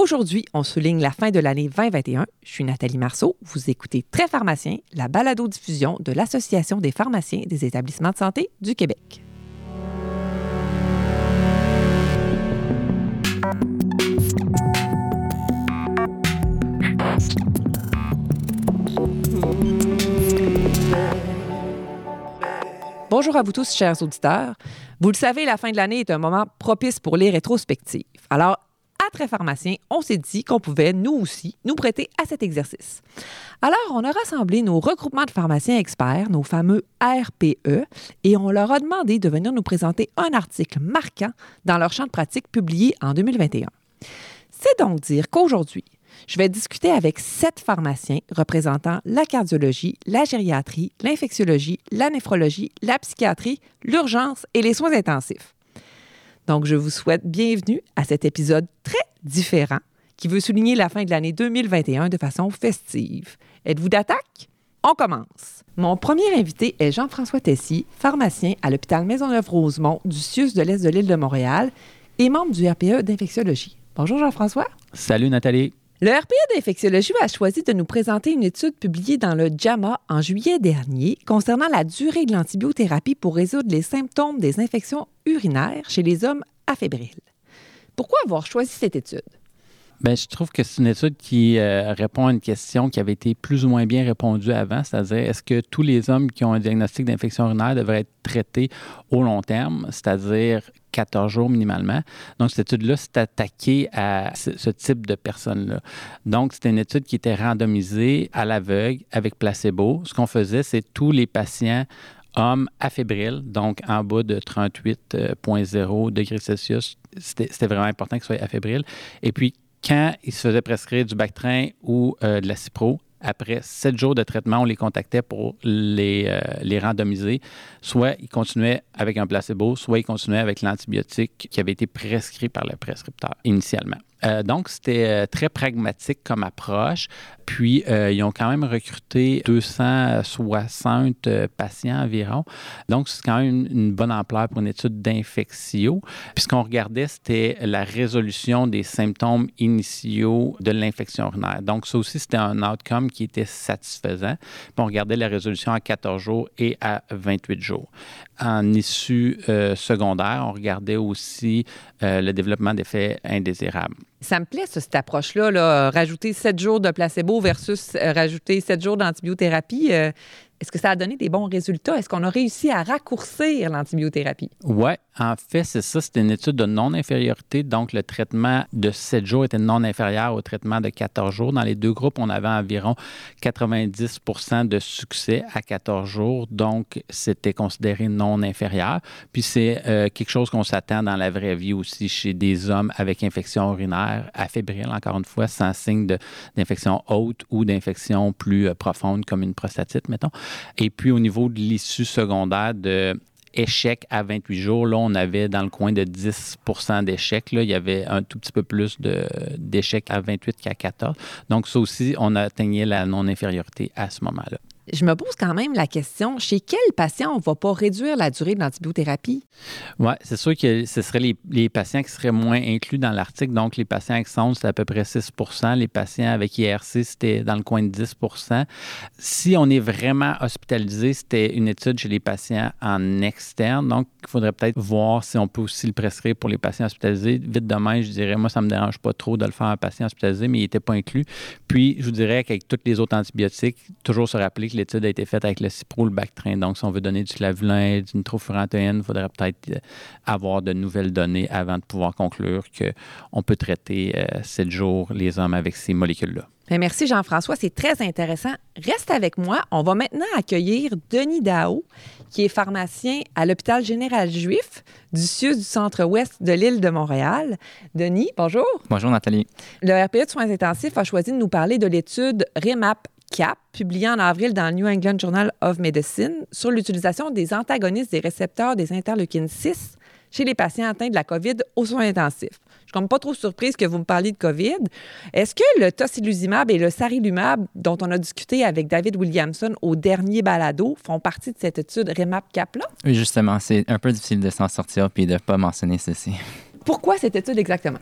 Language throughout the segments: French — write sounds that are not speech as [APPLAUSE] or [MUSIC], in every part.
Aujourd'hui, on souligne la fin de l'année 2021. Je suis Nathalie Marceau. Vous écoutez Très Pharmacien, la balado-diffusion de l'Association des pharmaciens des établissements de santé du Québec. Bonjour à vous tous, chers auditeurs. Vous le savez, la fin de l'année est un moment propice pour les rétrospectives. Alors, à Très Pharmacien, on s'est dit qu'on pouvait, nous aussi, nous prêter à cet exercice. Alors, on a rassemblé nos regroupements de pharmaciens experts, nos fameux RPE, et on leur a demandé de venir nous présenter un article marquant dans leur champ de pratique publié en 2021. C'est donc dire qu'aujourd'hui, je vais discuter avec sept pharmaciens représentant la cardiologie, la gériatrie, l'infectiologie, la néphrologie, la psychiatrie, l'urgence et les soins intensifs. Donc, je vous souhaite bienvenue à cet épisode très différent qui veut souligner la fin de l'année 2021 de façon festive. Êtes-vous d'attaque? On commence. Mon premier invité est Jean-François Tessier, pharmacien à l'hôpital Maisonneuve-Rosemont du CIUS de l'Est de l'île de Montréal et membre du RPE d'infectiologie. Bonjour Jean-François. Salut Nathalie. Le RPA d'infectiologie a choisi de nous présenter une étude publiée dans le JAMA en juillet dernier concernant la durée de l'antibiothérapie pour résoudre les symptômes des infections urinaires chez les hommes affébriles. Pourquoi avoir choisi cette étude? Bien, je trouve que c'est une étude qui euh, répond à une question qui avait été plus ou moins bien répondue avant, c'est-à-dire est-ce que tous les hommes qui ont un diagnostic d'infection urinaire devraient être traités au long terme, c'est-à-dire 14 jours minimalement? Donc, cette étude-là s'est attaquée à ce, type de personnes-là. Donc, c'était une étude qui était randomisée à l'aveugle avec placebo. Ce qu'on faisait, c'est tous les patients hommes affébriles, donc en bas de 38,0 degrés Celsius, c'était vraiment important qu'ils soient affébriles. Et puis, quand ils se faisaient prescrire du Bactrin ou euh, de la Cipro, après sept jours de traitement, on les contactait pour les, euh, les randomiser. Soit ils continuaient avec un placebo, soit ils continuaient avec l'antibiotique qui avait été prescrit par le prescripteur initialement. Euh, donc, c'était très pragmatique comme approche. Puis, euh, ils ont quand même recruté 260 patients environ. Donc, c'est quand même une, bonne ampleur pour une étude d'infectio. Puis, ce qu'on regardait, c'était la résolution des symptômes initiaux de l'infection urinaire. Donc, ça aussi, c'était un outcome qui était satisfaisant. Puis, on regardait la résolution à 14 jours et à 28 jours. En issue secondaire, on regardait aussi le développement d'effets indésirables. Ça me plaît, cette approche-là, là, rajouter sept jours de placebo versus euh, rajouter sept jours d'antibiothérapie. Euh, est-ce que ça a donné des bons résultats? Est-ce qu'on a réussi à raccourcir l'antibiothérapie? Oui, en fait, c'est ça. C'était une étude de non-infériorité. Donc, le traitement de 7 jours était non inférieur au traitement de 14 jours. Dans les deux groupes, on avait environ 90% de succès à 14 jours. Donc, c'était considéré non inférieur. Puis, c'est euh, quelque chose qu'on s'attend dans la vraie vie aussi chez des hommes avec infection urinaire affébrile, encore une fois, sans signe d'infection haute ou d'infection plus euh, profonde comme une prostatite, mettons. Et puis, au niveau de l'issue secondaire de à 28 jours, là, on avait dans le coin de 10% d'échecs. Il y avait un tout petit peu plus d'échecs à 28 qu'à 14. Donc, ça aussi, on atteignait la non-infériorité à ce moment-là je me pose quand même la question, chez quel patient on ne va pas réduire la durée de l'antibiothérapie? Oui, c'est sûr que ce seraient les, patients qui seraient moins inclus dans l'article. Donc, les patients avec sonde, c'était à peu près 6% Les patients avec IRC, c'était dans le coin de 10% Si on est vraiment hospitalisé, c'était une étude chez les patients en externe. Donc, il faudrait peut-être voir si on peut aussi le prescrire pour les patients hospitalisés. Vite demain, je dirais, moi, ça ne me dérange pas trop de le faire en patient hospitalisé, mais il n'était pas inclus. Puis, je vous dirais qu'avec tous les autres antibiotiques, toujours se rappeler que l'étude a été faite avec le Cipro, le Bactrin. Donc, si on veut donner du clavulin, du nitrofurantoïne, il faudrait peut-être euh, avoir de nouvelles données avant de pouvoir conclure qu'on peut traiter euh, sept jours les hommes avec ces molécules-là. Ben, merci Jean-François, c'est très intéressant. Reste avec moi. On va maintenant accueillir Denis Dao, qui est pharmacien à l'hôpital général juif du sud du centre-ouest de l'île de Montréal. Denis, bonjour. Bonjour Nathalie. Le RPE de soins intensifs a choisi de nous parler de l'étude REMAP CAP, publié en avril dans le New England Journal of Medicine, sur l'utilisation des antagonistes des récepteurs des interleukines 6 chez les patients atteints de la COVID aux soins intensifs. Je ne suis pas trop surprise que vous me parliez de COVID. Est-ce que le tocilizumab et le sarilumab, dont on a discuté avec David Williamson au dernier balado, font partie de cette étude REMAP-CAP-là? Oui, justement. C'est un peu difficile de s'en sortir puis de ne pas mentionner ceci. Pourquoi cette étude exactement?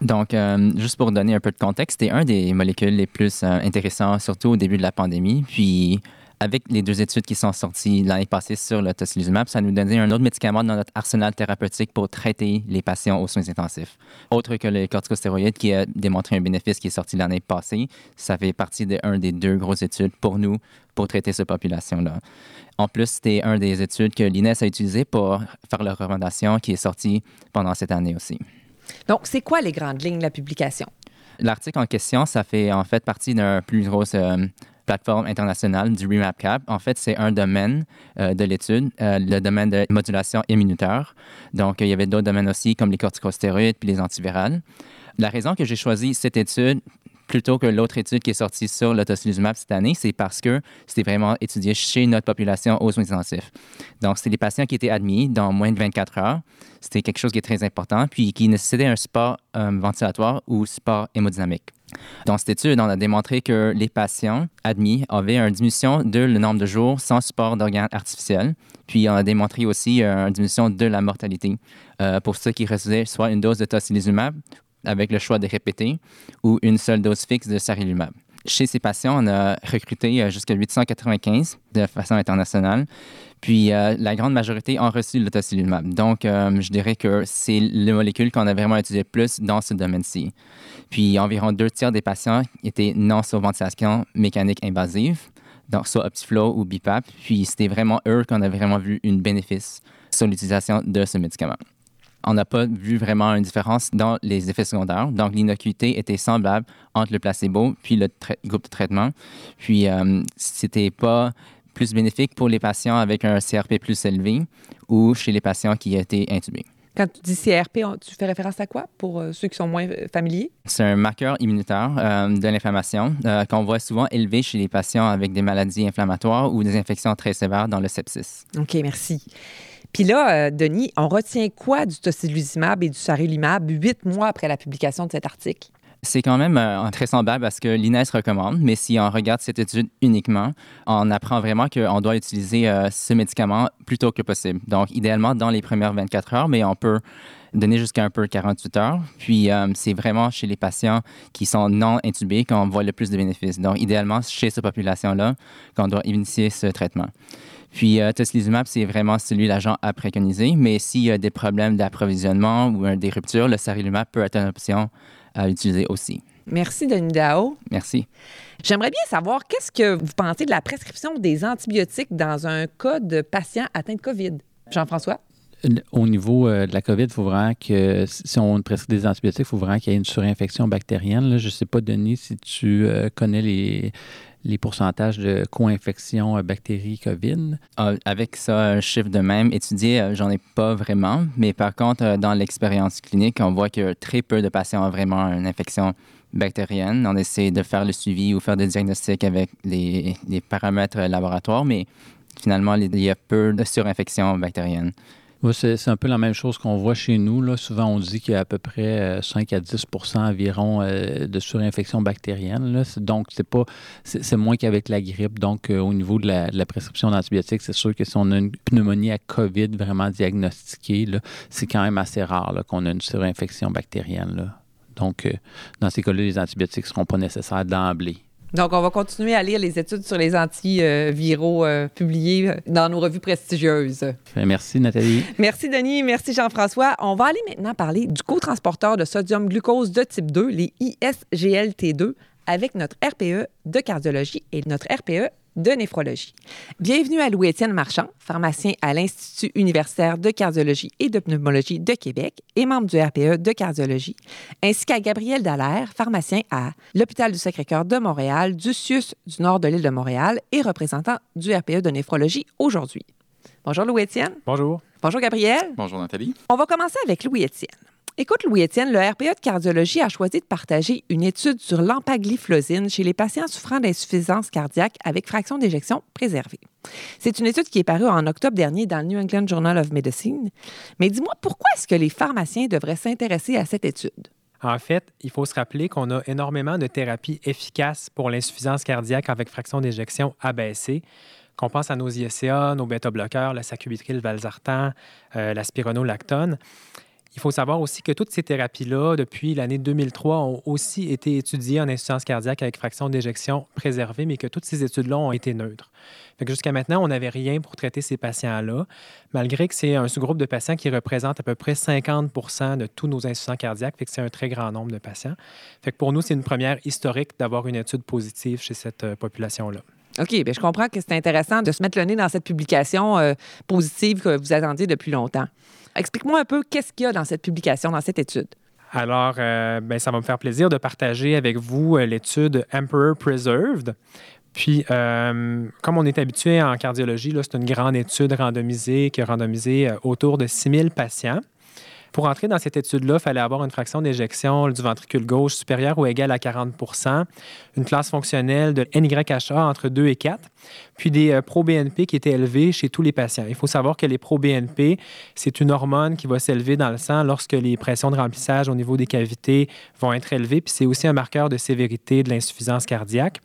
Donc, euh, juste pour donner un peu de contexte, c'était un des molécules les plus euh, intéressants, surtout au début de la pandémie. Puis, avec les deux études qui sont sorties l'année passée sur le tocilizumab, ça nous donnait un autre médicament dans notre arsenal thérapeutique pour traiter les patients aux soins intensifs. Autre que les corticostéroïdes qui a démontré un bénéfice qui est sorti l'année passée, ça fait partie d'un des deux grosses études pour nous pour traiter cette population-là. En plus, c'était un des études que l'INES a utilisé pour faire la recommandation qui est sortie pendant cette année aussi. Donc, c'est quoi les grandes lignes de la publication? L'article en question, ça fait en fait partie d'un plus gros euh, plateforme internationale du REMAP-CAP. En fait, c'est un domaine euh, de l'étude, euh, le domaine de modulation immunitaire. Donc, il y avait d'autres domaines aussi, comme les corticostéroïdes puis les antivirales. La raison que j'ai choisi cette étude, plutôt que l'autre étude qui est sortie sur l'autocilizumab cette année, c'est parce que c'était vraiment étudié chez notre population aux soins intensifs. Donc, c'était des patients qui étaient admis dans moins de 24 heures. C'était quelque chose qui est très important, puis qui nécessitait un support euh, ventilatoire ou support hémodynamique. Dans cette étude, on a démontré que les patients admis avaient une diminution de le nombre de jours sans support d'organes artificiels. Puis on a démontré aussi euh, une diminution de la mortalité euh, pour ceux qui recevaient soit une dose de tocilizumab avec le choix de répéter ou une seule dose fixe de sarilumab. Chez ces patients, on a recruté euh, jusqu'à 895 de façon internationale. Puis euh, la grande majorité ont reçu le tocilizumab. Donc, euh, je dirais que c'est le molécule qu'on a vraiment utilisé plus dans ce domaine-ci. Puis environ deux tiers des patients étaient non sous ventilation mécanique invasive, donc soit Optiflow ou BIPAP. Puis c'était vraiment eux qu'on a vraiment vu une bénéfice sur l'utilisation de ce médicament on n'a pas vu vraiment une différence dans les effets secondaires. Donc, l'inocuité était semblable entre le placebo puis le groupe de traitement. Puis, euh, c'était pas plus bénéfique pour les patients avec un CRP plus élevé ou chez les patients qui étaient intubés. Quand tu dis CRP, tu fais référence à quoi pour euh, ceux qui sont moins euh, familiers? C'est un marqueur immunitaire de l'inflammation qu'on voit souvent élevé chez les patients avec des maladies inflammatoires ou des infections très sévères dans le sepsis. OK, merci. Puis là, euh, Denis, on retient quoi du tocilizumab et du sarilumab huit mois après la publication de cet article? C'est quand même euh, très semblable à ce que l'INES recommande, mais si on regarde cette étude uniquement, on apprend vraiment qu'on doit utiliser euh, ce médicament plus tôt que possible. Donc, idéalement dans les premières 24 heures, mais on peut donner jusqu'à un peu 48 heures. Puis, c'est vraiment chez les patients qui sont non intubés qu'on voit le plus de bénéfices. Donc, idéalement, chez cette population-là, qu'on doit initier ce traitement. Puis, euh, tocilizumab, c'est vraiment celui l'agent à préconiser. Mais s'il y a des problèmes d'approvisionnement ou des ruptures, le sarilumab peut être une option à utiliser aussi. Merci, Denis Dao. Merci. J'aimerais bien savoir qu'est-ce que vous pensez de la prescription des antibiotiques dans un cas de patient atteint de COVID? Jean-François? Au niveau euh, de la COVID, il faut vraiment que, si on prescrit des antibiotiques, il faut vraiment qu'il y ait une surinfection bactérienne. je ne sais pas, Denis, si tu euh, connais les, les pourcentages de co-infection euh, bactéries COVID? Ah, avec ça, un chiffre de même étudié, euh, j'en ai pas vraiment. Mais par contre, euh, dans l'expérience clinique, on voit que très peu de patients ont vraiment une infection bactérienne. On essaie de faire le suivi ou faire des diagnostics avec les, paramètres laboratoires, mais finalement, il y a peu de surinfection bactérienne. C'est un peu la même chose qu'on voit chez nous. Souvent, on dit qu'il y a à peu près 5 euh, à 10% environ euh, de surinfection bactérienne. Donc, c'est moins qu'avec la grippe. Donc, euh, au niveau de la, prescription d'antibiotiques, c'est sûr que si on a une pneumonie à COVID vraiment diagnostiquée, c'est quand même assez rare qu'on a une surinfection bactérienne. Donc, dans ces cas-là, les antibiotiques ne seront pas nécessaires d'emblée. Donc, on va continuer à lire les études sur les antiviraux euh, publiées dans nos revues prestigieuses. Ben, merci, Nathalie. Merci, Denis. Merci, Jean-François. On va aller maintenant parler du cotransporteur de sodium glucose de type 2, les ISGLT2, avec notre RPE de cardiologie et notre RPE de néphrologie. Bienvenue à Louis-Étienne Marchand, pharmacien à l'Institut universitaire de cardiologie et de pneumologie de Québec et membre du RPE de cardiologie, ainsi qu'à Gabriel Dallaire, pharmacien à l'Hôpital du Sacré-Cœur de Montréal, du CIUS du nord de l'île de Montréal et représentant du RPE de néphrologie aujourd'hui. Bonjour Louis-Étienne. Bonjour. Bonjour Gabriel. Bonjour Nathalie. On va commencer avec Louis-Étienne. Écoute, Louis-Étienne, le RPA de cardiologie a choisi de partager une étude sur l'empagliflozine chez les patients souffrant d'insuffisance cardiaque avec fraction d'éjection préservée. C'est une étude qui est parue en octobre dernier dans le New England Journal of Medicine. Mais dis-moi, pourquoi est-ce que les pharmaciens devraient s'intéresser à cette étude? En fait, il faut se rappeler qu'on a énormément de thérapies efficaces pour l'insuffisance cardiaque avec fraction d'éjection abaissée qu'on pense à nos ISCA, nos bêta-bloqueurs, la sacubitril valsartan, euh, la spironolactone. Il faut savoir aussi que toutes ces thérapies-là, depuis l'année 2003, ont aussi été étudiées en insuffisance cardiaque avec fraction d'éjection préservée, mais que toutes ces études-là ont été neutres. Jusqu'à maintenant, on n'avait rien pour traiter ces patients-là, malgré que c'est un sous-groupe de patients qui représente à peu près 50 de tous nos insuffisants cardiaques, fait que c'est un très grand nombre de patients. Fait que pour nous, c'est une première historique d'avoir une étude positive chez cette euh, population-là. OK, bien, je comprends que c'est intéressant de se mettre le nez dans cette publication euh, positive que vous attendiez depuis longtemps. Explique-moi un peu qu'est-ce qu'il y a dans cette publication, dans cette étude. Alors, euh, ben, ça va me faire plaisir de partager avec vous l'étude Emperor Preserved. Puis, euh, comme on est habitué en cardiologie, c'est une grande étude randomisée qui a randomisé euh, autour de 6000 patients. Pour entrer dans cette étude-là, il fallait avoir une fraction d'éjection du ventricule gauche supérieure ou égale à 40% une classe fonctionnelle de NYHA entre 2 et 4, puis des euh, pro-BNP qui étaient élevés chez tous les patients. Il faut savoir que les pro-BNP, c'est une hormone qui va s'élever dans le sang lorsque les pressions de remplissage au niveau des cavités vont être élevées, puis c'est aussi un marqueur de sévérité de l'insuffisance cardiaque.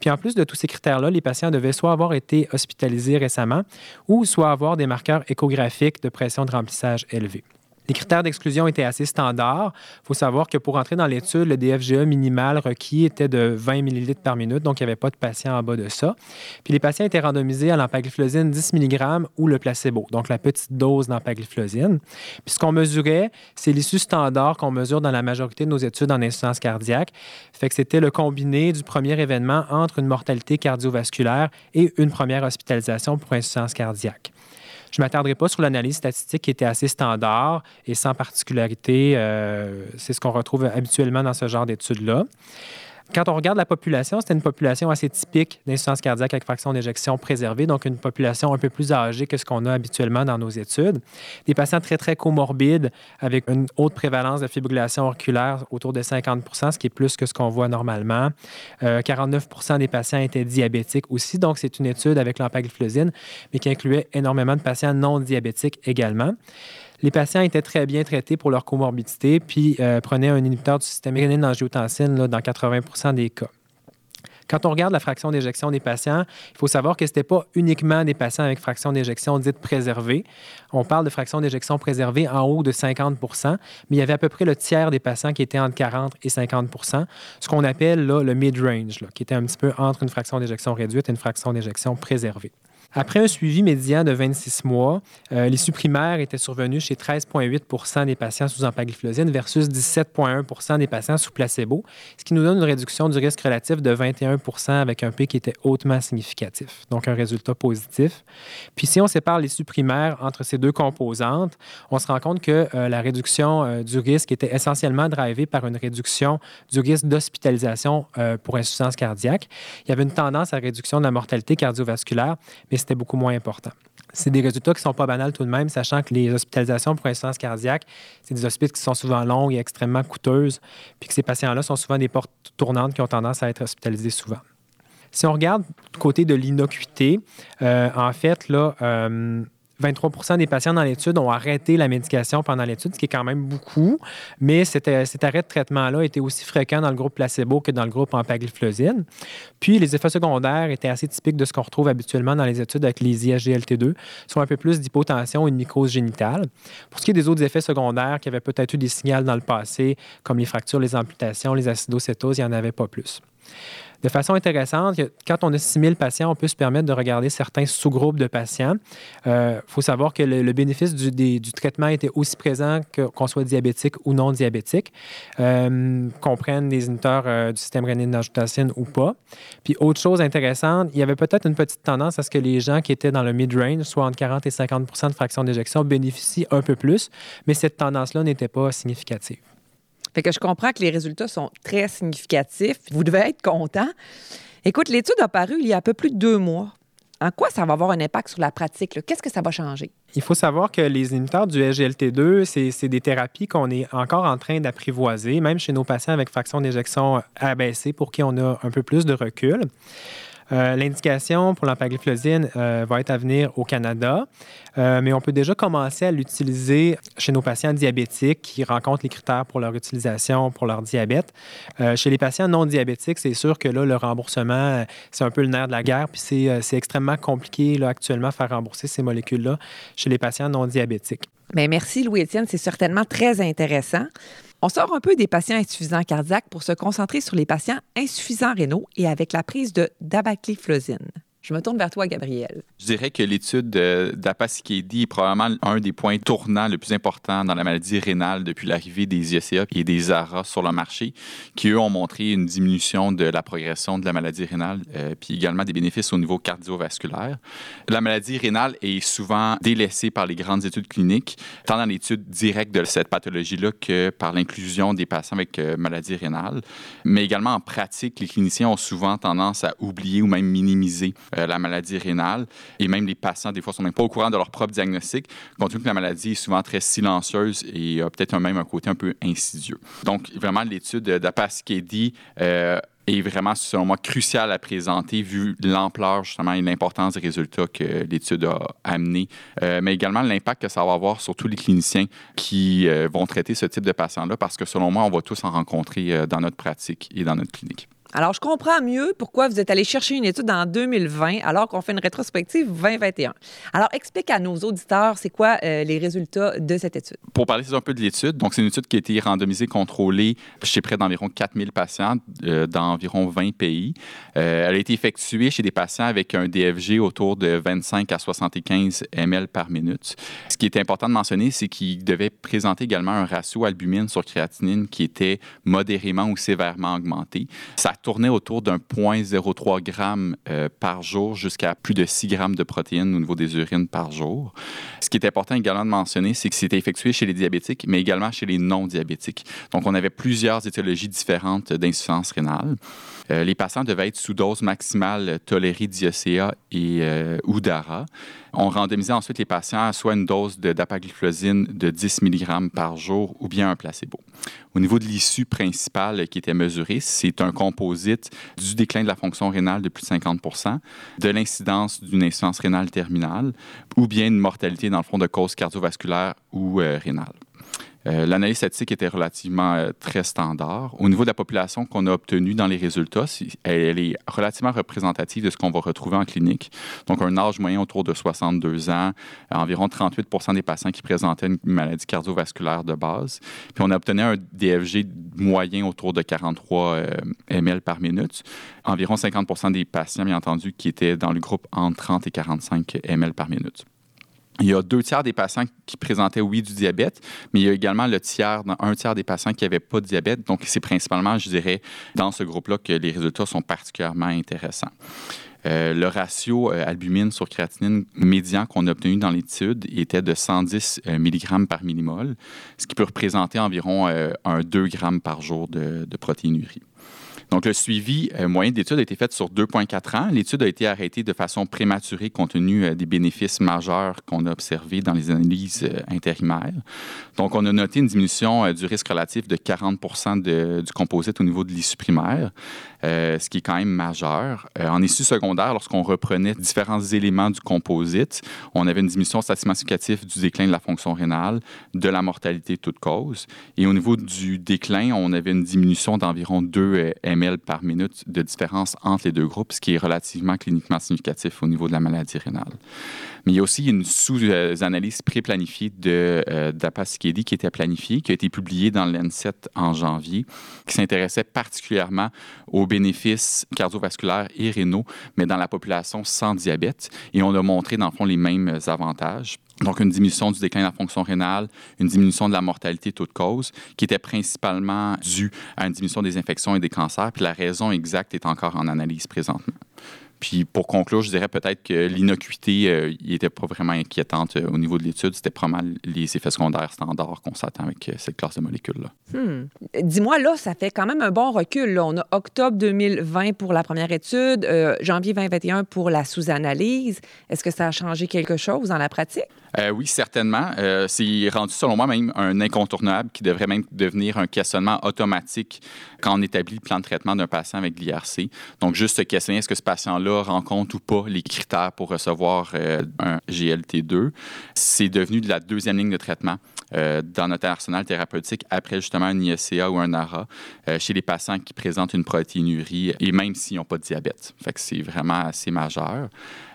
Puis en plus de tous ces critères-là, les patients devaient soit avoir été hospitalisés récemment ou soit avoir des marqueurs échographiques de pression de remplissage élevés. Les critères d'exclusion étaient assez standards. Il faut savoir que pour entrer dans l'étude, le DFGE minimal requis était de 20 ml par minute, donc il n'y avait pas de patients en bas de ça. Puis les patients étaient randomisés à l'empagliflozine 10 mg ou le placebo, donc la petite dose d'empagliflozine. Puis ce qu'on mesurait, c'est l'issue standard qu'on mesure dans la majorité de nos études en insuffisance cardiaque. Fait que c'était le combiné du premier événement entre une mortalité cardiovasculaire et une première hospitalisation pour insuffisance cardiaque. Je ne m'attarderai pas sur l'analyse statistique qui était assez standard et sans particularité. Euh, c'est ce qu'on retrouve habituellement dans ce genre d'études-là. Quand on regarde la population, c'était une population assez typique d'insuffisance cardiaque avec fraction d'éjection préservée, donc une population un peu plus âgée que ce qu'on a habituellement dans nos études. Des patients très, très comorbides avec une haute prévalence de fibrillation auriculaire autour de 50 ce qui est plus que ce qu'on voit normalement. 49% euh, des patients étaient diabétiques aussi, donc c'est une étude avec l'empagliflozine, mais qui incluait énormément de patients non diabétiques également. Les patients étaient très bien traités pour leur comorbidité, puis euh, prenaient un inhibiteur du système rénine-angiotensine dans 80% des cas. Quand on regarde la fraction d'éjection des patients, il faut savoir que ce n'était pas uniquement des patients avec fraction d'éjection dite préservée. On parle de fraction d'éjection préservée en haut de 50% mais il y avait à peu près le tiers des patients qui étaient entre 40 et 50% ce qu'on appelle le mid-range, qui était un petit peu entre une fraction d'éjection réduite et une fraction d'éjection préservée. Après un suivi médian de 26 mois, euh, l'issue primaire était survenue chez 13,8% des patients sous empagliflozine versus 17,1% des patients sous placebo, ce qui nous donne une réduction du risque relatif de 21% avec un P qui était hautement significatif, donc un résultat positif. Puis si on sépare l'issue primaire entre ces deux composantes, on se rend compte que euh, la réduction euh, du risque était essentiellement drivée par une réduction du risque d'hospitalisation euh, pour insuffisance cardiaque. Il y avait une tendance à réduction de la mortalité cardiovasculaire, mais c'était beaucoup moins important. C'est des résultats qui ne sont pas banals tout de même, sachant que les hospitalisations pour insuffisance cardiaque, c'est des hospices qui sont souvent longues et extrêmement coûteuses, puis que ces patients-là sont souvent des portes tournantes qui ont tendance à être hospitalisés souvent. Si on regarde du côté de l'innocuité, euh, en fait, là, euh, 23% des patients dans l'étude ont arrêté la médication pendant l'étude, ce qui est quand même beaucoup, mais cet, arrêt de traitement-là était aussi fréquent dans le groupe placebo que dans le groupe empagliflozine. Puis, les effets secondaires étaient assez typiques de ce qu'on retrouve habituellement dans les études avec les ISGLT2, soit un peu plus d'hypotension et de mycose génitale. Pour ce qui est des autres effets secondaires qui avaient peut-être eu des signaux dans le passé, comme les fractures, les amputations, les acidocétoses, il n'y en avait pas plus de façon intéressante, quand on a 6 000 patients, on peut se permettre de regarder certains sous-groupes de patients. Il euh, faut savoir que le, bénéfice du, traitement était aussi présent qu'on soit diabétique ou non diabétique, euh, qu'on prenne des inhibiteurs euh, du système rénine-angiotensine ou pas. Puis autre chose intéressante, il y avait peut-être une petite tendance à ce que les gens qui étaient dans le mid-range, soit entre 40 et 50% de fraction d'éjection, bénéficient un peu plus, mais cette tendance-là n'était pas significative. Fait que je comprends que les résultats sont très significatifs. Vous devez être content. Écoute, l'étude a paru il y a un peu plus de deux mois. En quoi ça va avoir un impact sur la pratique? Qu'est-ce que ça va changer? Il faut savoir que les inhibiteurs du SGLT2, c'est des thérapies qu'on est encore en train d'apprivoiser, même chez nos patients avec fraction d'éjection abaissée pour qui on a un peu plus de recul. Euh, l'indication pour l'empagliflozine euh, va être à venir au Canada, euh, mais on peut déjà commencer à l'utiliser chez nos patients diabétiques qui rencontrent les critères pour leur utilisation pour leur diabète. chez les patients non diabétiques, c'est sûr que là, le remboursement, c'est un peu le nerf de la guerre, puis c'est extrêmement compliqué là, actuellement faire rembourser ces molécules-là chez les patients non diabétiques. Bien, merci Louis-Étienne, c'est certainement très intéressant. On sort un peu des patients insuffisants cardiaques pour se concentrer sur les patients insuffisants rénaux et avec la prise de dabagliflozine. Je me tourne vers toi, Gabriel. Je dirais que l'étude d'Apasikedi est probablement un des points tournants le plus important dans la maladie rénale depuis l'arrivée des ICA et des ARA sur le marché, qui, eux, ont montré une diminution de la progression de la maladie rénale, euh, puis également des bénéfices au niveau cardiovasculaire. La maladie rénale est souvent délaissée par les grandes études cliniques, tant dans l'étude directe de cette pathologie-là que par l'inclusion des patients avec euh, maladie rénale. Mais également en pratique, les cliniciens ont souvent tendance à oublier ou même minimiser euh, la maladie rénale. Et même les patients, des fois, sont même pas au courant de leur propre diagnostic, compte tenu que la maladie est souvent très silencieuse et a peut-être même un côté un peu insidieux. Donc, vraiment, l'étude d'Apaskedi euh, est vraiment, selon moi, cruciale à présenter vu l'ampleur, justement, et l'importance des résultats que l'étude a amené, euh, mais également l'impact que ça va avoir sur tous les cliniciens qui vont traiter ce type de patients-là, parce que selon moi, on va tous en rencontrer dans notre pratique et dans notre clinique. Alors, je comprends mieux pourquoi vous êtes allé chercher une étude en 2020 alors qu'on fait une rétrospective 2021. Alors, explique à nos auditeurs, c'est quoi euh, les résultats de cette étude? Pour parler un peu de l'étude, donc c'est une étude qui a été randomisée, contrôlée chez près d'environ 4000 patients euh, dans environ 20 pays. Euh, elle a été effectuée chez des patients avec un DFG autour de 25 à 75 ml par minute. Ce qui est important de mentionner, c'est qu'il devait présenter également un ratio albumine sur créatinine qui était modérément ou sévèrement augmenté. Ça tournait autour d'un 0,03 g euh, par jour jusqu'à plus de 6 grammes de protéines au niveau des urines par jour. Ce qui est important également de mentionner, c'est que c'était effectué chez les diabétiques, mais également chez les non-diabétiques. Donc, on avait plusieurs étiologies différentes d'insuffisance rénale. Euh, les patients devaient être sous dose maximale tolérée d'IOCA et euh, ou d'ARA. On randomisait ensuite les patients à soit une dose de dapagliflozine de 10 mg par jour ou bien un placebo. Au niveau de l'issue principale qui était mesurée, c'est un du déclin de la fonction rénale de plus de 50 de l'incidence d'une insuffisance rénale terminale ou bien une mortalité dans le fond de cause cardiovasculaire ou euh, rénale. Euh, l'analyse statistique était relativement euh, très standard. Au niveau de la population qu'on a obtenue dans les résultats, elle, est relativement représentative de ce qu'on va retrouver en clinique. Donc, un âge moyen autour de 62 ans, environ 38% des patients qui présentaient une maladie cardiovasculaire de base. Puis, on a obtenu un DFG moyen autour de 43 euh, ml par minute. Environ 50% des patients, bien entendu, qui étaient dans le groupe entre 30 et 45 ml par minute. Il y a deux tiers des patients qui présentaient, oui, du diabète, mais il y a également le tiers, un tiers des patients qui n'avaient pas de diabète. Donc, c'est principalement, je dirais, dans ce groupe-là que les résultats sont particulièrement intéressants. Euh, le ratio euh, albumine sur créatinine médian qu'on a obtenu dans l'étude était de 110 euh, mg par millimol, ce qui peut représenter environ un 2 g par jour de, de protéinurie. Donc, le suivi euh, moyen d'étude a été fait sur 2,4 ans. L'étude a été arrêtée de façon prématurée compte tenu euh, des bénéfices majeurs qu'on a observés dans les analyses euh, intérimaires. Donc, on a noté une diminution du risque relatif de 40 du composite au niveau de l'issue primaire, ce qui est quand même majeur. en issue secondaire, lorsqu'on reprenait différents éléments du composite, on avait une diminution statistiquement significative du déclin de la fonction rénale, de la mortalité toute cause. Et au niveau du déclin, on avait une diminution d'environ 2 ml par minute de différence entre les deux groupes, ce qui est relativement cliniquement significatif au niveau de la maladie rénale. Mais il y a aussi une sous-analyse pré-planifiée de euh, qui était planifiée, qui a été publiée dans l'Ancet en janvier, qui s'intéressait particulièrement aux bénéfices cardiovasculaires et rénaux, mais dans la population sans diabète. Et on a montré, dans le fond, les mêmes avantages. Donc, une diminution du déclin de la fonction rénale, une diminution de la mortalité toute cause, qui était principalement due à une diminution des infections et des cancers. Puis la raison exacte est encore en analyse présentement. Puis pour conclure, je dirais peut-être que l'innocuité n'était euh, pas vraiment inquiétante euh, au niveau de l'étude. C'était probablement les effets secondaires standards qu'on s'attend avec euh, cette classe de molécules-là. Hmm. Dis-moi, là, ça fait quand même un bon recul. On a octobre 2020 pour la première étude, janvier 2021 pour la sous-analyse. Est-ce que ça a changé quelque chose dans la pratique? Oui, certainement. C'est rendu, selon moi, même un incontournable qui devrait même devenir un questionnement automatique quand on établit le plan de traitement d'un patient avec l'IRC. Donc, juste se questionner, est-ce que ce patient-là molécule-là rencontre ou pas les critères pour recevoir euh, un GLT2. C'est devenu de la deuxième ligne de traitement euh, dans notre arsenal thérapeutique après justement un ISCA ou un ARA euh, chez les patients qui présentent une protéinurie et même s'ils n'ont pas de diabète. C'est vraiment assez majeur.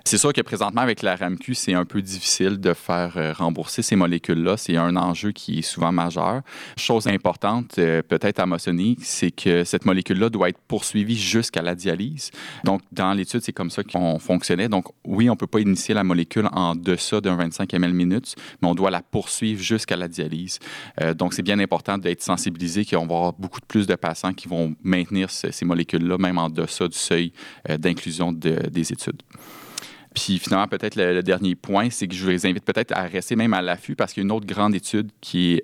C'est sûr que présentement, avec la RAMQ, c'est un peu difficile de faire euh, rembourser ces molécules-là. C'est un enjeu qui est souvent majeur. Chose importante, euh, peut-être à mentionner, c'est que cette molécule-là doit être poursuivie jusqu'à la dialyse. Donc, dans l'étude, c'est comme ça qu'on fonctionnait. Donc, oui, on ne peut pas initier la molécule en deçà d'un 25 ml minutes, mais on doit la poursuivre jusqu'à la dialyse. Euh, donc, c'est bien important d'être sensibilisé qu'on va avoir beaucoup de plus de patients qui vont maintenir ces molécules-là, même en deçà du seuil d'inclusion des études. Puis finalement, peut-être le, dernier point, c'est que je vous invite peut-être à rester même à l'affût parce qu'il y a une autre grande étude qui est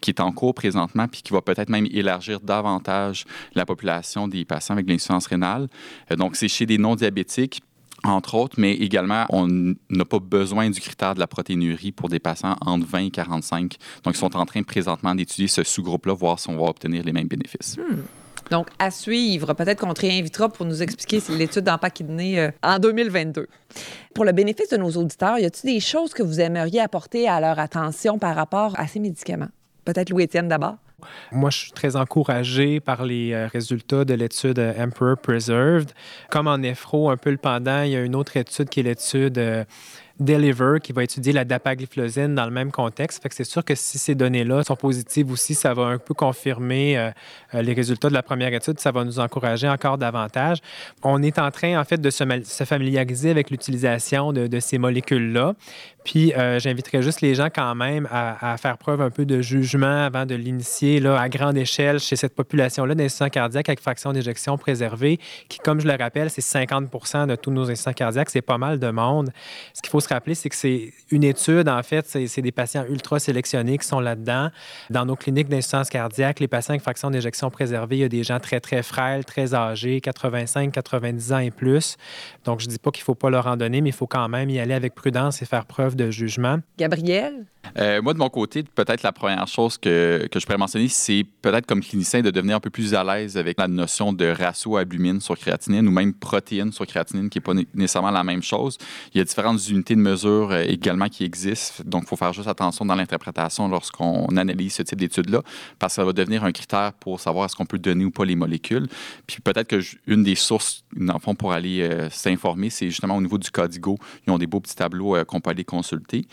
qui est en cours présentement puis qui va peut-être même élargir davantage la population des patients avec l'insuffisance rénale. Euh, donc, c'est chez des non-diabétiques entre autres, mais également, on n'a pas besoin du critère de la protéinurie pour des patients entre 20 et 45. Donc, ils sont en train présentement d'étudier ce sous-groupe-là, voir si on va obtenir les mêmes bénéfices. Hmm. Donc, à suivre, peut-être qu'on te réinvitera pour nous expliquer l'étude Kidney euh, en 2022. Pour le bénéfice de nos auditeurs, y a-t-il des choses que vous aimeriez apporter à leur attention par rapport à ces médicaments? Peut-être Louis-Étienne d'abord. Moi, je suis très encouragé par les euh, résultats de l'étude euh, Emperor Preserved. Comme en néphro, un peu le pendant, il y a une autre étude qui est l'étude Deliver qui va étudier la dapagliflozine dans le même contexte. Fait que c'est sûr que si ces données-là sont positives aussi, ça va un peu confirmer euh, euh, les résultats de la première étude. Ça va nous encourager encore davantage. On est en train, en fait, de se, se familiariser avec l'utilisation de, ces molécules-là. Puis euh, j'inviterais juste les gens quand même à, faire preuve un peu de jugement avant de l'initier à grande échelle chez cette population-là d'insuffisance cardiaque avec fraction d'éjection préservée, qui, comme je le rappelle, c'est 50% de tous nos insuffisants cardiaques. C'est pas mal de monde. Ce qu'il faut se rappeler, c'est que c'est une étude, en fait, c'est des patients ultra sélectionnés qui sont là-dedans. Dans nos cliniques d'insuffisance cardiaque, les patients avec fraction d'éjection préservée, il y a des gens très, très frêles, très âgés, 85, 90 ans et plus. Donc, je ne dis pas qu'il ne faut pas leur en donner, mais il faut quand même y aller avec prudence et faire preuve de jugement. Gabriel? Euh, moi, de mon côté, peut-être la première chose que, que je pourrais mentionner, c'est peut-être comme clinicien de devenir un peu plus à l'aise avec la notion de ratio albumine sur créatinine ou même protéine sur créatinine, qui n'est pas nécessairement la même chose. Il y a différentes unités de mesure euh, également qui existent, donc il faut faire juste attention dans l'interprétation lorsqu'on analyse ce type d'études-là, parce que ça va devenir un critère pour savoir est-ce qu'on peut donner ou pas les molécules. Puis peut-être que une des sources, dans fond, pour aller euh, s'informer, c'est justement au niveau du Codigo. Ils ont des beaux petits tableaux qu'on peut aller consulter.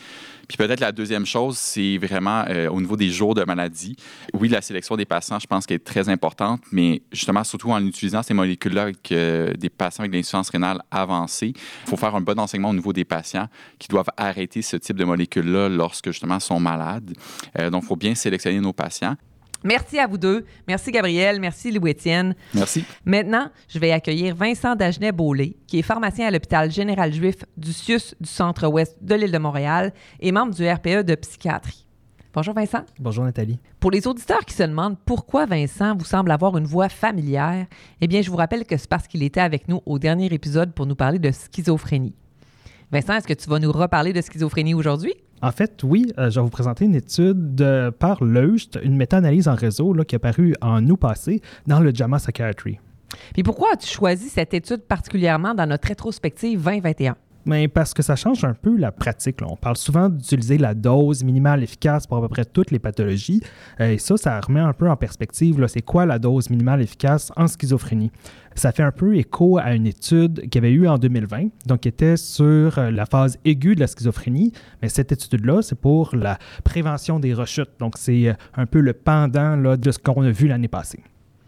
Puis peut-être la deuxième chose, c'est vraiment euh, au niveau des jours de maladie. Oui, la sélection des patients, je pense qu'elle est très importante, mais justement, surtout en utilisant ces molécules-là avec euh, des patients avec l'insuffisance rénale avancée, il faut faire un bon enseignement au niveau des patients qui doivent arrêter ce type de molécules-là lorsque justement sont malades. Euh, donc, il faut bien sélectionner nos patients. Merci à vous deux. Merci Gabriel. Merci Louis-Étienne. Merci. Maintenant, je vais accueillir Vincent Dagenet-Beaulé, qui est pharmacien à l'hôpital général juif du CIUS du centre-ouest de l'île de Montréal et membre du RPE de psychiatrie. Bonjour Vincent. Bonjour Nathalie. Pour les auditeurs qui se demandent pourquoi Vincent vous semble avoir une voix familière, eh bien, je vous rappelle que c'est parce qu'il était avec nous au dernier épisode pour nous parler de schizophrénie. Vincent, est-ce que tu vas nous reparler de schizophrénie aujourd'hui? En fait, oui, euh, je vais vous présenter une étude de, par Leust, une méta-analyse en réseau qui est apparue en août passé dans le JAMA Psychiatry. Puis pourquoi as-tu choisi cette étude particulièrement dans notre rétrospective 2021? Mais parce que ça change un peu la pratique. On parle souvent d'utiliser la dose minimale efficace pour à peu près toutes les pathologies. Euh, et ça, ça remet un peu en perspective, c'est quoi la dose minimale efficace en schizophrénie? Ça fait un peu écho à une étude qu'il y avait eu en 2020, donc qui était sur euh, la phase aiguë de la schizophrénie. Mais cette étude-là, c'est pour la prévention des rechutes. Donc, c'est euh, un peu le pendant de ce qu'on a vu l'année passée.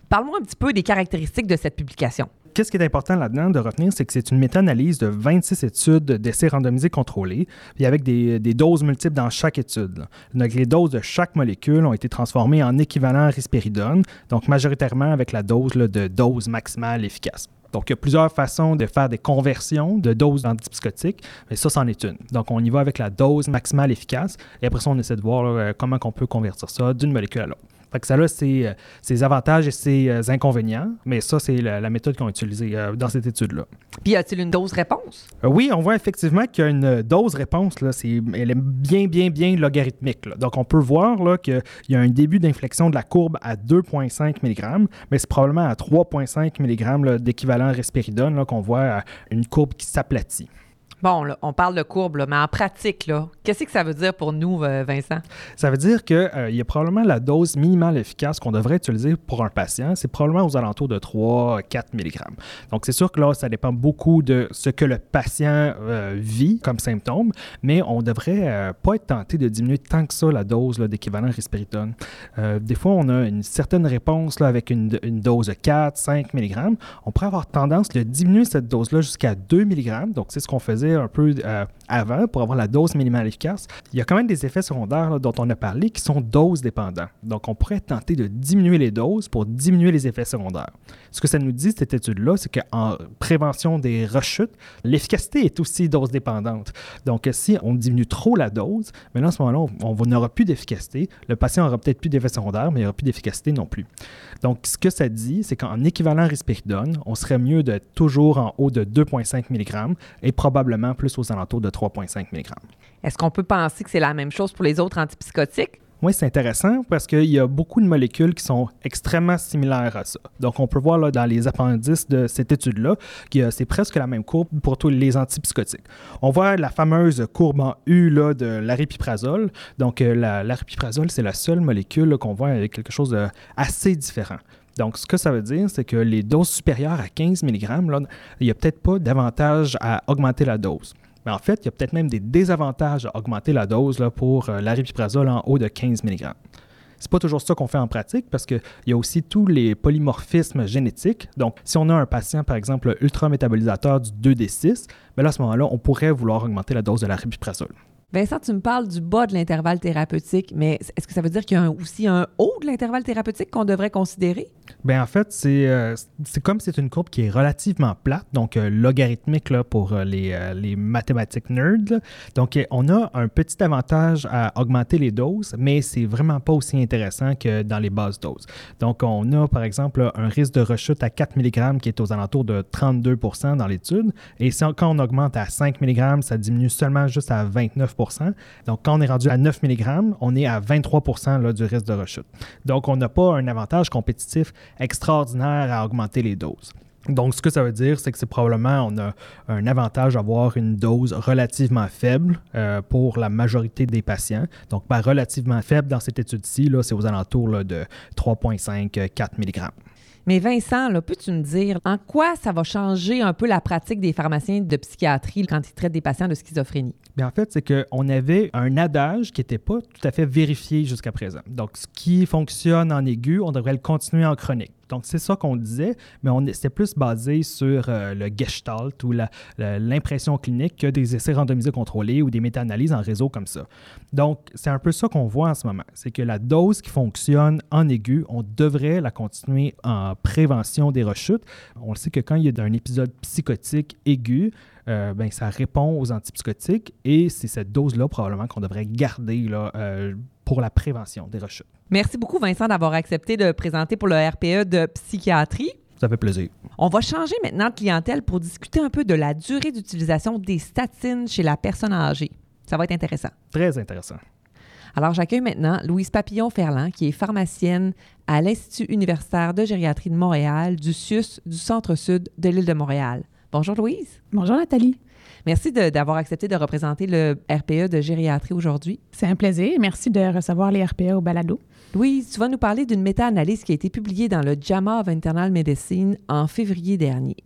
Parle-moi un petit peu des caractéristiques de cette publication qu'est-ce qui est important là-dedans de retenir, c'est que c'est une méta-analyse de 26 études d'essais randomisés contrôlés, puis avec des, doses multiples dans chaque étude. Donc, les doses de chaque molécule ont été transformées en équivalent risperidone, donc majoritairement avec la dose de dose maximale efficace. Donc, il y a plusieurs façons de faire des conversions de doses antipsychotiques, mais ça, c'en est une. Donc, on y va avec la dose maximale efficace, et après ça, on essaie de voir comment on peut convertir ça d'une molécule à l'autre. Fait que ça a ses, ses avantages et ses inconvénients, mais ça, c'est la, la méthode qu'on a utilisée dans cette étude-là. Puis, y a-t-il une dose-réponse? oui, on voit effectivement qu'il y a une dose-réponse. Elle est bien, bien, bien logarithmique. là. Donc, on peut voir qu'il y a un début d'inflexion de la courbe à 2,5 mg, mais c'est probablement à 3,5 mg d'équivalent risperidone qu'on voit euh, une courbe qui s'aplatit. Bon, on parle de courbe, mais en pratique, qu'est-ce que ça veut dire pour nous, euh, Vincent? Ça veut dire qu'il euh, y a probablement la dose minimale efficace qu'on devrait utiliser pour un patient. C'est probablement aux alentours de 3-4 mg. Donc, c'est sûr que là, ça dépend beaucoup de ce que le patient euh, vit comme symptôme, mais on ne devrait pas être tenté de diminuer tant que ça la dose d'équivalent risperidone. des fois, on a une certaine réponse là, avec une, une dose de 4-5 mg. On pourrait avoir tendance de diminuer cette dose-là jusqu'à 2 mg. Donc, c'est ce qu'on faisait un peu euh, avant pour avoir la dose minimale efficace, il y a quand même des effets secondaires dont on a parlé qui sont dose dépendants. Donc, on pourrait tenter de diminuer les doses pour diminuer les effets secondaires. Ce que ça nous dit, cette étude-là, c'est qu'en prévention des rechutes, l'efficacité est aussi dose dépendante. Donc, si on diminue trop la dose, mais à ce moment-là, on, on n'aura plus d'efficacité. Le patient aura peut-être plus d'effets secondaires, mais il n'y aura plus d'efficacité non plus. Donc, ce que ça dit, c'est qu'en équivalent risperidone, on serait mieux d'être toujours en haut de 2,5 mg et probablement plus aux alentours de 3,5 mg. Est-ce qu'on peut penser que c'est la même chose pour les autres antipsychotiques? Oui, c'est intéressant parce qu'il y a beaucoup de molécules qui sont extrêmement similaires à ça. Donc, on peut voir là, dans les appendices de cette étude-là que c'est presque la même courbe pour tous les antipsychotiques. On voit la fameuse courbe en U là, de l'aripiprazole. Donc, euh, l'aripiprazole, c'est la seule molécule qu'on voit avec quelque chose d'assez différent. Donc, ce que ça veut dire, c'est que les doses supérieures à 15 mg, là, il n'y a peut-être pas d'avantage à augmenter la dose. Mais en fait, il y a peut-être même des désavantages à augmenter la dose pour euh, l'aripiprazole en haut de 15 mg. C'est pas toujours ça qu'on fait en pratique parce qu'il y a aussi tous les polymorphismes génétiques. Donc, si on a un patient, par exemple, ultra-métabolisateur du 2D6, bien là, à ce moment-là, on pourrait vouloir augmenter la dose de l'aripiprazole. Vincent, tu me parles du bas de l'intervalle thérapeutique, mais est-ce que ça veut dire qu'il y a aussi un haut de l'intervalle thérapeutique qu'on devrait considérer? Bien, en fait, c'est euh, comme c'est une courbe qui est relativement plate, donc euh, logarithmique là, pour euh, les, les, mathématiques nerds. Donc, on a un petit avantage à augmenter les doses, mais c'est vraiment pas aussi intéressant que dans les basses doses. Donc, on a, par exemple, un risque de rechute à 4 mg qui est aux alentours de 32 dans l'étude. Et quand on augmente à 5 mg, ça diminue seulement juste à 29 donc, quand on est rendu à 9 mg, on est à 23 là, du risque de rechute. Donc, on n'a pas un avantage compétitif extraordinaire à augmenter les doses. Donc, ce que ça veut dire, c'est que c'est probablement on a un avantage à avoir une dose relativement faible euh, pour la majorité des patients. Donc, ben, relativement faible dans cette étude-ci, c'est aux alentours de 3,5-4 mg. Mais Vincent, peux-tu me dire en quoi ça va changer un peu la pratique des pharmaciens de psychiatrie quand ils traitent des patients de schizophrénie? Bien, en fait, c'est qu'on avait un adage qui n'était pas tout à fait vérifié jusqu'à présent. Donc, ce qui fonctionne en aigu, on devrait le continuer en chronique. Donc, c'est ça qu'on disait, mais c'était plus basé sur euh, le gestalt ou l'impression clinique que des essais randomisés contrôlés ou des méta-analyses en réseau comme ça. Donc, c'est un peu ça qu'on voit en ce moment. C'est que la dose qui fonctionne en aigu, on devrait la continuer en prévention des rechutes. On le sait que quand il y a un épisode psychotique aigu, euh, ben, ça répond aux antipsychotiques et c'est cette dose-là probablement qu'on devrait garder là, euh, pour la prévention des rechutes. Merci beaucoup, Vincent, d'avoir accepté de présenter pour le RPE de psychiatrie. Ça fait plaisir. On va changer maintenant de clientèle pour discuter un peu de la durée d'utilisation des statines chez la personne âgée. Ça va être intéressant. Très intéressant. Alors, j'accueille maintenant Louise Papillon-Ferland, qui est pharmacienne à l'Institut universitaire de gériatrie de Montréal, du CIUS du Centre-Sud de l'île de Montréal. Bonjour Louise. Bonjour Nathalie. Merci d'avoir accepté de représenter le RPE de gériatrie aujourd'hui. C'est un plaisir. Merci de recevoir les RPE au balado. Louise, tu vas nous parler d'une méta-analyse qui a été publiée dans le JAMA of Internal Medicine en février dernier.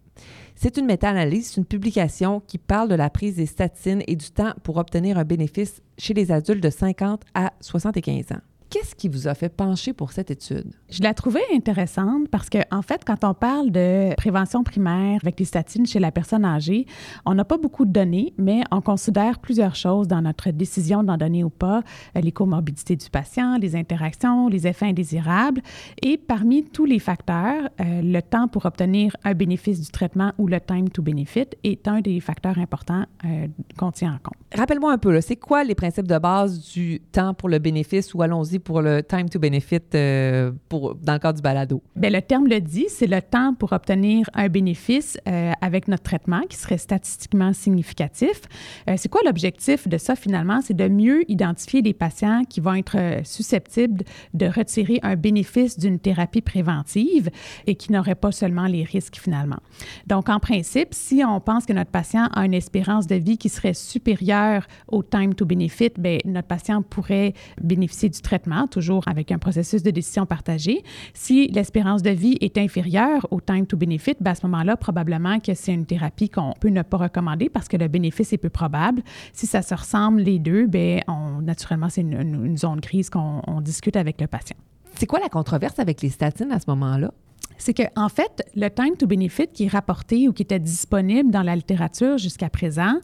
C'est une méta-analyse, une publication qui parle de la prise des statines et du temps pour obtenir un bénéfice chez les adultes de 50 à 75 ans. Qu'est-ce qui vous a fait pencher pour cette étude? Je la trouvais intéressante parce que, en fait, quand on parle de prévention primaire avec les statines chez la personne âgée, on n'a pas beaucoup de données, mais on considère plusieurs choses dans notre décision d'en donner ou pas euh, les comorbidités du patient, les interactions, les effets indésirables. Et parmi tous les facteurs, euh, le temps pour obtenir un bénéfice du traitement ou le time to benefit est un des facteurs importants euh, qu'on tient en compte. Rappelle-moi un peu, c'est quoi les principes de base du temps pour le bénéfice ou allons-y pour le time to benefit euh, pour, dans le cadre du balado? Bien, le terme le dit, c'est le temps pour obtenir un bénéfice euh, avec notre traitement qui serait statistiquement significatif. Euh, c'est quoi l'objectif de ça finalement? C'est de mieux identifier les patients qui vont être susceptibles de retirer un bénéfice d'une thérapie préventive et qui n'auraient pas seulement les risques finalement. Donc, en principe, si on pense que notre patient a une espérance de vie qui serait supérieure au time to benefit, bien, notre patient pourrait bénéficier du traitement, toujours avec un processus de décision partagée. Si l'espérance de vie est inférieure au time to benefit, bien, à ce moment-là, probablement que c'est une thérapie qu'on peut ne pas recommander parce que le bénéfice est peu probable. Si ça se ressemble les deux, bien, on, naturellement, c'est une, une, zone grise qu'on discute avec le patient. C'est quoi la controverse avec les statines à ce moment-là? C'est que en fait, le time to benefit qui est rapporté ou qui était disponible dans la littérature jusqu'à présent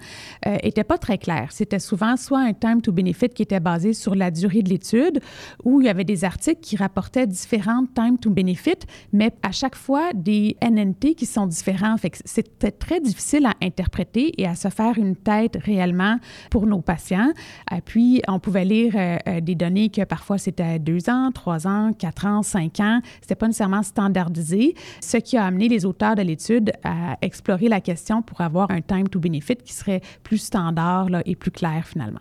n'était euh, pas très clair. C'était souvent soit un time to benefit qui était basé sur la durée de l'étude, ou il y avait des articles qui rapportaient différentes time to benefit, mais à chaque fois des NNT qui sont différents. Que c'était très difficile à interpréter et à se faire une tête réellement pour nos patients. Et euh, puis, on pouvait lire euh, des données que parfois c'était deux ans, trois ans, quatre ans, cinq ans. C'était pas nécessairement standardisé ce qui a amené les auteurs de l'étude à explorer la question pour avoir un time to benefit qui serait plus standard et plus clair finalement.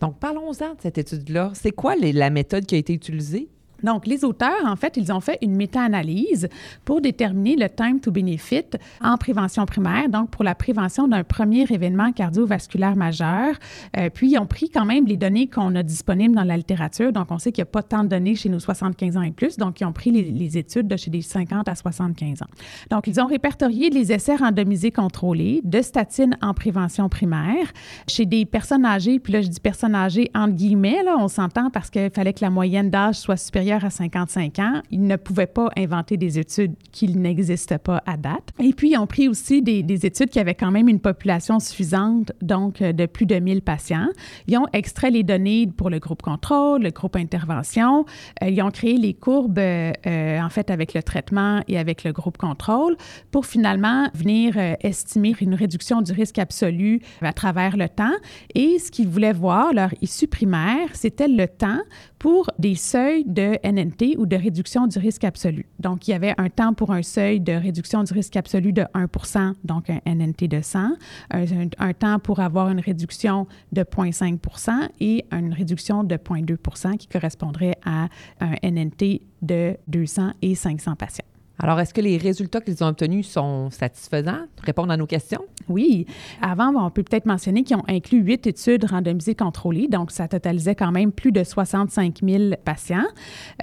Donc, parlons-en de cette étude-là. C'est quoi la méthode qui a été utilisée? Donc, les auteurs, en fait, ils ont fait une méta-analyse pour déterminer le time to benefit en prévention primaire, donc pour la prévention d'un premier événement cardiovasculaire majeur. Euh, puis, ils ont pris quand même les données qu'on a disponibles dans la littérature. Donc, on sait qu'il n'y a pas tant de données chez nos 75 ans et plus. Donc, ils ont pris les, études de chez des 50 à 75 ans. Donc, ils ont répertorié les essais randomisés contrôlés de statine en prévention primaire chez des personnes âgées. Puis là, je dis personnes âgées entre guillemets, là, on s'entend parce qu'il fallait que la moyenne d'âge soit supérieure à 55 ans, ils ne pouvaient pas inventer des études qui n'existent pas à date. Et puis, ils ont pris aussi des, des, études qui avaient quand même une population suffisante, donc euh, de plus de 1000 patients. Ils ont extrait les données pour le groupe contrôle, le groupe intervention. Euh, ils ont créé les courbes, euh, en fait, avec le traitement et avec le groupe contrôle pour finalement venir estimer une réduction du risque absolu à travers le temps. Et ce qu'ils voulaient voir, leur issue primaire, c'était le temps pour des seuils de NNT ou de réduction du risque absolu. Donc, il y avait un temps pour un seuil de réduction du risque absolu de 1% donc un NNT de 100, un, temps pour avoir une réduction de 0,5% et une réduction de 0,2% qui correspondrait à un NNT de 200 et 500 patients. Alors, est-ce que les résultats qu'ils ont obtenus sont satisfaisants? Répondent à nos questions? Oui. Avant, on peut peut-être mentionner qu'ils ont inclus huit études randomisées contrôlées, donc ça totalisait quand même plus de 65 000 patients,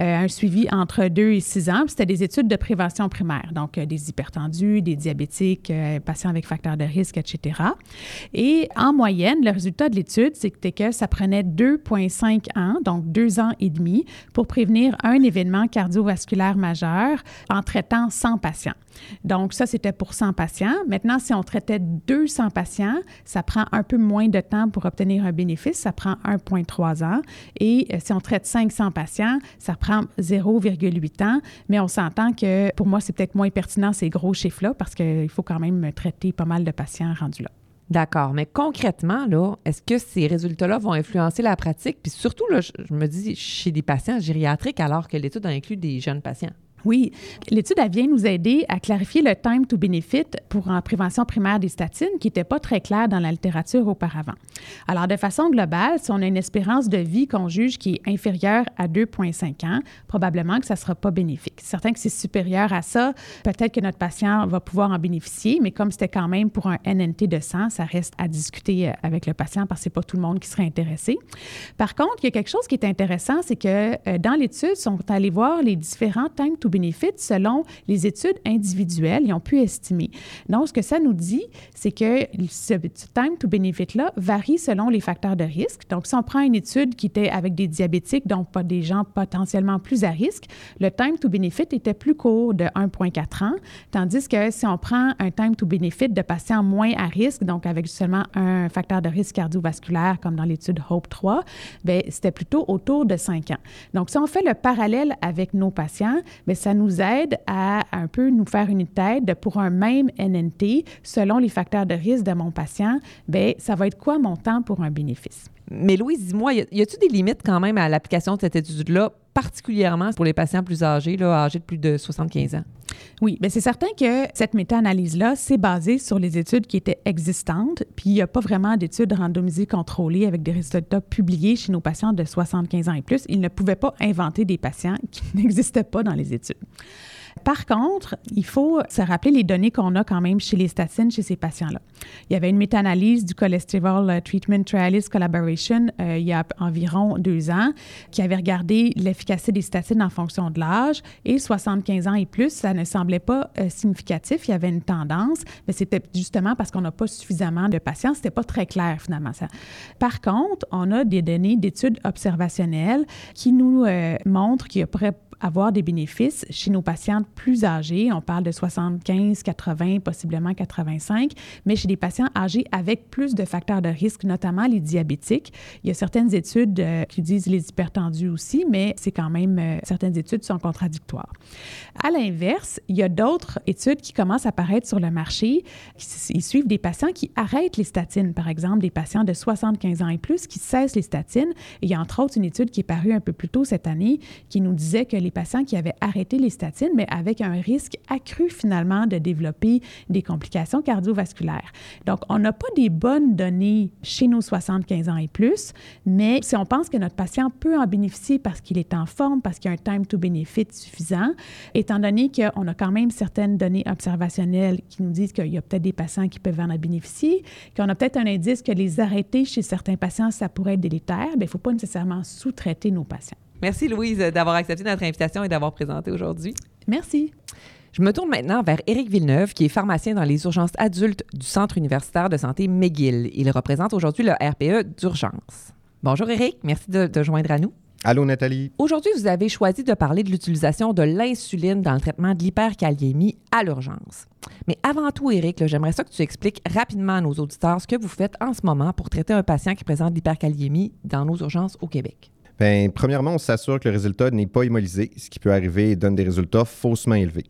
euh, un suivi entre deux et six ans. C'était des études de prévention primaire, donc euh, des hypertendus, des diabétiques, euh, patients avec facteurs de risque, etc. Et en moyenne, le résultat de l'étude, c'était que ça prenait 2,5 ans, donc deux ans et demi, pour prévenir un événement cardiovasculaire majeur en traitant 100 patients. Donc, ça, c'était pour 100 patients. Maintenant, si on traitait 200 patients, ça prend un peu moins de temps pour obtenir un bénéfice. Ça prend 1,3 ans. Et euh, si on traite 500 patients, ça prend 0,8 ans. Mais on s'entend que pour moi, c'est peut-être moins pertinent ces gros chiffres-là parce qu'il faut quand même traiter pas mal de patients rendus là. D'accord, mais concrètement, là, est-ce que ces résultats-là vont influencer la pratique? Puis surtout, je me dis, chez des patients gériatriques, alors que l'étude a inclus des jeunes patients. Oui, l'étude vient nous aider à clarifier le time to benefit pour en prévention primaire des statines qui n'était pas très clair dans la littérature auparavant. Alors, de façon globale, si on a une espérance de vie qu'on juge qui est inférieure à 2,5 ans, probablement que ça ne sera pas bénéfique. Certain que c'est supérieur à ça, peut-être que notre patient va pouvoir en bénéficier, mais comme c'était quand même pour un NNT de 100, ça reste à discuter euh, avec le patient parce que ce n'est pas tout le monde qui serait intéressé. Par contre, il y a quelque chose qui est intéressant, c'est que euh, dans l'étude, sont allés voir les différents time to bénéfices selon les études individuelles. Ils ont pu estimer. Donc, ce que ça nous dit, c'est que ce time to benefit-là varie selon les facteurs de risque. Donc, si on prend une étude qui était avec des diabétiques, donc pas des gens potentiellement plus à risque, le time to benefit était plus court de 1,4 ans, tandis que si on prend un time to benefit de patients moins à risque, donc avec seulement un facteur de risque cardiovasculaire, comme dans l'étude HOPE 3, bien, c'était plutôt autour de 5 ans. Donc, si on fait le parallèle avec nos patients, bien, ça nous aide à un peu nous faire une tête pour un même NNT, selon les facteurs de risque de mon patient, bien, ça va être quoi mon temps pour un bénéfice? Mais Louise, dis-moi, y a-t-il des limites quand même à l'application de cette étude-là, particulièrement pour les patients plus âgés, âgés de plus de 75 ans? Oui, bien c'est certain que cette méta-analyse-là, c'est basé sur les études qui étaient existantes, puis il n'y a pas vraiment d'études randomisées contrôlées avec des résultats publiés chez nos patients de 75 ans et plus. Ils ne pouvaient pas inventer des patients qui [LAUGHS] n'existaient pas dans les études. Par contre, il faut se rappeler les données qu'on a quand même chez les statines chez ces patients-là. Il y avait une méta-analyse du Cholesterol euh, Treatment Trialist Collaboration euh, il y a environ deux ans qui avait regardé l'efficacité des statines en fonction de l'âge et 75 ans et plus, ça ne semblait pas euh, significatif. Il y avait une tendance, mais c'était justement parce qu'on n'a pas suffisamment de patients. C'était pas très clair finalement ça. Par contre, on a des données d'études observationnelles qui nous montrent qu'il pourrait avoir des bénéfices chez nos patients plus âgés. On parle de 75, 80, possiblement 85, mais chez des patients âgés avec plus de facteurs de risque, notamment les diabétiques. Il y a certaines études euh, qui disent les hypertendus aussi, mais c'est quand même, euh, certaines études sont contradictoires. À l'inverse, il y a d'autres études qui commencent à apparaître sur le marché. Ils suivent des patients qui arrêtent les statines, par exemple, des patients de 75 ans et plus qui cessent les statines. Et il y a entre autres une étude qui est parue un peu plus tôt cette année qui nous disait que les patients qui avaient arrêté les statines, mais avec un risque accru finalement de développer des complications cardiovasculaires. Donc, on n'a pas des bonnes données chez nos 75 ans et plus, mais si on pense que notre patient peut en bénéficier parce qu'il est en forme, parce qu'il y a un time to benefit suffisant, étant donné qu'on a quand même certaines données observationnelles qui nous disent qu'il y a peut-être des patients qui peuvent en bénéficier, qu'on a peut-être un indice que les arrêter chez certains patients, ça pourrait être délétère, bien, il ne faut pas nécessairement sous-traiter nos patients. Merci, Louise, d'avoir accepté notre invitation et d'avoir présenté aujourd'hui. Merci. Je me tourne maintenant vers Éric Villeneuve, qui est pharmacien dans les urgences adultes du Centre universitaire de santé McGill. Il représente aujourd'hui le RPE d'urgence. Bonjour Éric, merci de te joindre à nous. Allô, Nathalie. Aujourd'hui, vous avez choisi de parler de l'utilisation de l'insuline dans le traitement de l'hyperkaliémie à l'urgence. Mais avant tout, Éric, j'aimerais ça que tu expliques rapidement à nos auditeurs ce que vous faites en ce moment pour traiter un patient qui présente l'hyperkaliémie dans nos urgences au Québec. Bien, premièrement, on s'assure que le résultat n'est pas hémolysé, ce qui peut arriver et donne des résultats faussement élevés.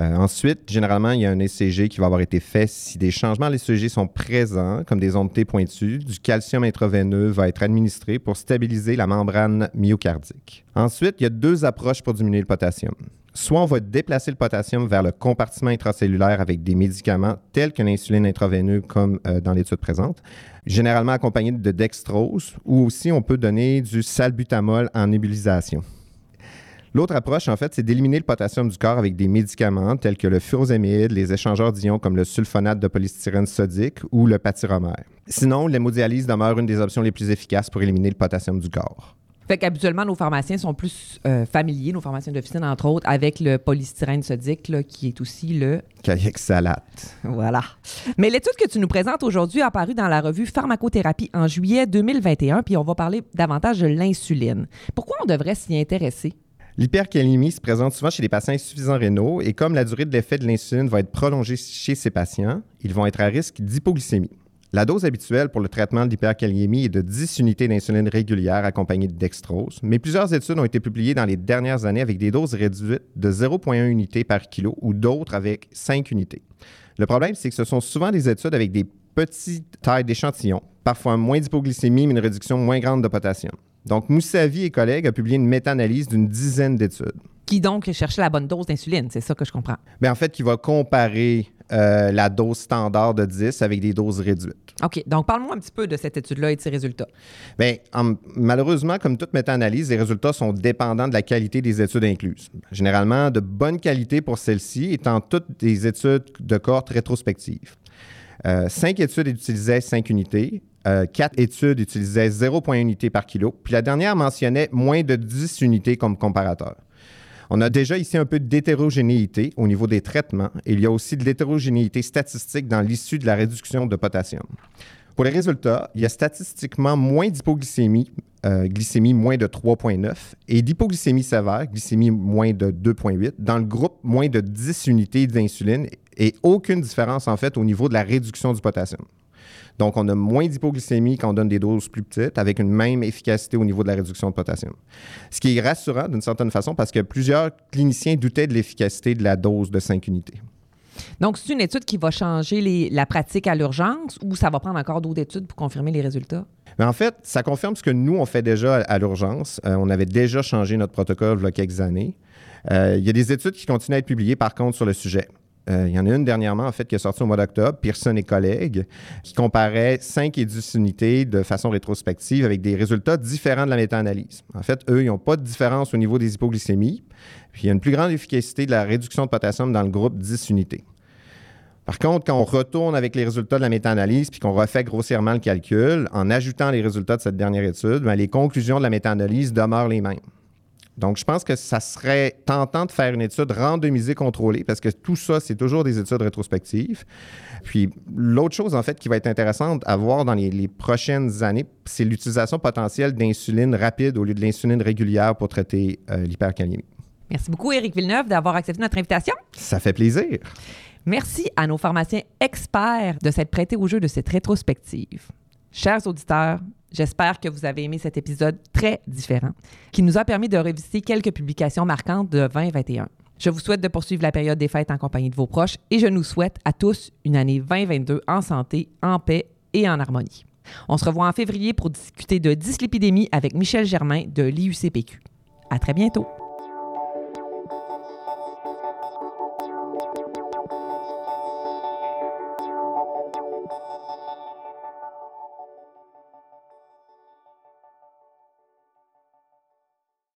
Euh, ensuite, généralement, il y a un ECG qui va avoir été fait si des changements à l'ECG sont présents, comme des ondes pointues. Du calcium intraveineux va être administré pour stabiliser la membrane myocardique. Ensuite, il y a deux approches pour diminuer le potassium. Soit on va déplacer le potassium vers le compartiment intracellulaire avec des médicaments tels que l'insuline intraveineuse, comme euh, dans l'étude présente, généralement accompagné de dextrose, ou aussi on peut donner du salbutamol en nébulisation. L'autre approche, en fait, c'est d'éliminer le potassium du corps avec des médicaments tels que le furosémide, les échangeurs d'ions comme le sulfonate de polystyrène sodique ou le patyromère. Sinon, l'hémodialyse demeure une des options les plus efficaces pour éliminer le potassium du corps. Fait qu'habituellement, nos pharmaciens sont plus euh, familiers, nos pharmaciens d'officine, entre autres, avec le polystyrène sodique, là, qui est aussi le Caillexalate. Voilà. Mais l'étude que tu nous présentes aujourd'hui a apparu dans la revue Pharmacothérapie en juillet 2021, puis on va parler davantage de l'insuline. Pourquoi on devrait s'y intéresser? L'hypercalémie se présente souvent chez les patients insuffisants rénaux et comme la durée de l'effet de l'insuline va être prolongée chez ces patients, ils vont être à risque d'hypoglycémie. La dose habituelle pour le traitement de l'hyperkaliémie est de 10 unités d'insuline régulière accompagnées de dextrose, mais plusieurs études ont été publiées dans les dernières années avec des doses réduites de 0,1 unité par kilo ou d'autres avec 5 unités. Le problème, c'est que ce sont souvent des études avec des petites tailles d'échantillons, parfois moins d'hypoglycémie, mais une réduction moins grande de potassium. Donc, Moussavi et collègues ont publié une méta-analyse d'une dizaine d'études. Qui donc cherchait la bonne dose d'insuline? C'est ça que je comprends. Bien, en fait, qui va comparer euh, la dose standard de 10 avec des doses réduites. OK. Donc, parle-moi un petit peu de cette étude-là et de ses résultats. Bien, en- malheureusement, comme toute méta-analyse, les résultats sont dépendants de la qualité des études incluses. Généralement, de bonne qualité pour celles-ci, étant toutes des études de cohorte rétrospectives. Euh, cinq études utilisaient 5 unités. euh, quatre études utilisaient 0,1 unité par kilo. Puis la dernière mentionnait moins de 10 unités comme comparateur. On a déjà ici un peu d'hétérogénéité au niveau des traitements et il y a aussi de l'hétérogénéité statistique dans l'issue de la réduction de potassium. Pour les résultats, il y a statistiquement moins d'hypoglycémie, euh, glycémie moins de 3,9 et d'hypoglycémie sévère, glycémie moins de 2,8, dans le groupe moins de 10 unités d'insuline et aucune différence en fait au niveau de la réduction du potassium. Donc, on a moins d'hypoglycémie quand on donne des doses plus petites, avec une même efficacité au niveau de la réduction de potassium. Ce qui est rassurant d'une certaine façon parce que plusieurs cliniciens doutaient de l'efficacité de la dose de 5 unités. Donc, c'est une étude qui va changer les- la pratique à l'urgence ou ça va prendre encore d'autres études pour confirmer les résultats? Mais en fait, ça confirme ce que nous, on fait déjà à, l'urgence. Euh, on avait déjà changé notre protocole il y a quelques années. Euh, il y a des études qui continuent à être publiées, par contre, sur le sujet. Euh, il y en a une dernièrement, en fait, qui est sortie au mois d'octobre, Pearson et collègues, qui comparait 5 et 10 unités de façon rétrospective avec des résultats différents de la méta-analyse. En fait, eux, ils n'ont pas de différence au niveau des hypoglycémies. Puis il y a une plus grande efficacité de la réduction de potassium dans le groupe 10 unités. Par contre, quand on retourne avec les résultats de la méta-analyse puis qu'on refait grossièrement le calcul, en ajoutant les résultats de cette dernière étude, bien, les conclusions de la méta-analyse demeurent les mêmes. Donc, je pense que ça serait tentant de faire une étude randomisée contrôlée parce que tout ça, c'est toujours des études rétrospectives. Puis, l'autre chose, en fait, qui va être intéressante à voir dans les, prochaines années, c'est l'utilisation potentielle d'insuline rapide au lieu de l'insuline régulière pour traiter euh, l'hypercalémie. Merci beaucoup, Éric Villeneuve, d'avoir accepté notre invitation. Ça fait plaisir. Merci à nos pharmaciens experts de s'être prêtés au jeu de cette rétrospective. Chers auditeurs, j'espère que vous avez aimé cet épisode très différent qui nous a permis de revisiter quelques publications marquantes de 2021. Je vous souhaite de poursuivre la période des fêtes en compagnie de vos proches et je nous souhaite à tous une année 2022 en santé, en paix et en harmonie. On se revoit en février pour discuter de dyslipidémie avec Michel Germain de l'IUCPQ. À très bientôt.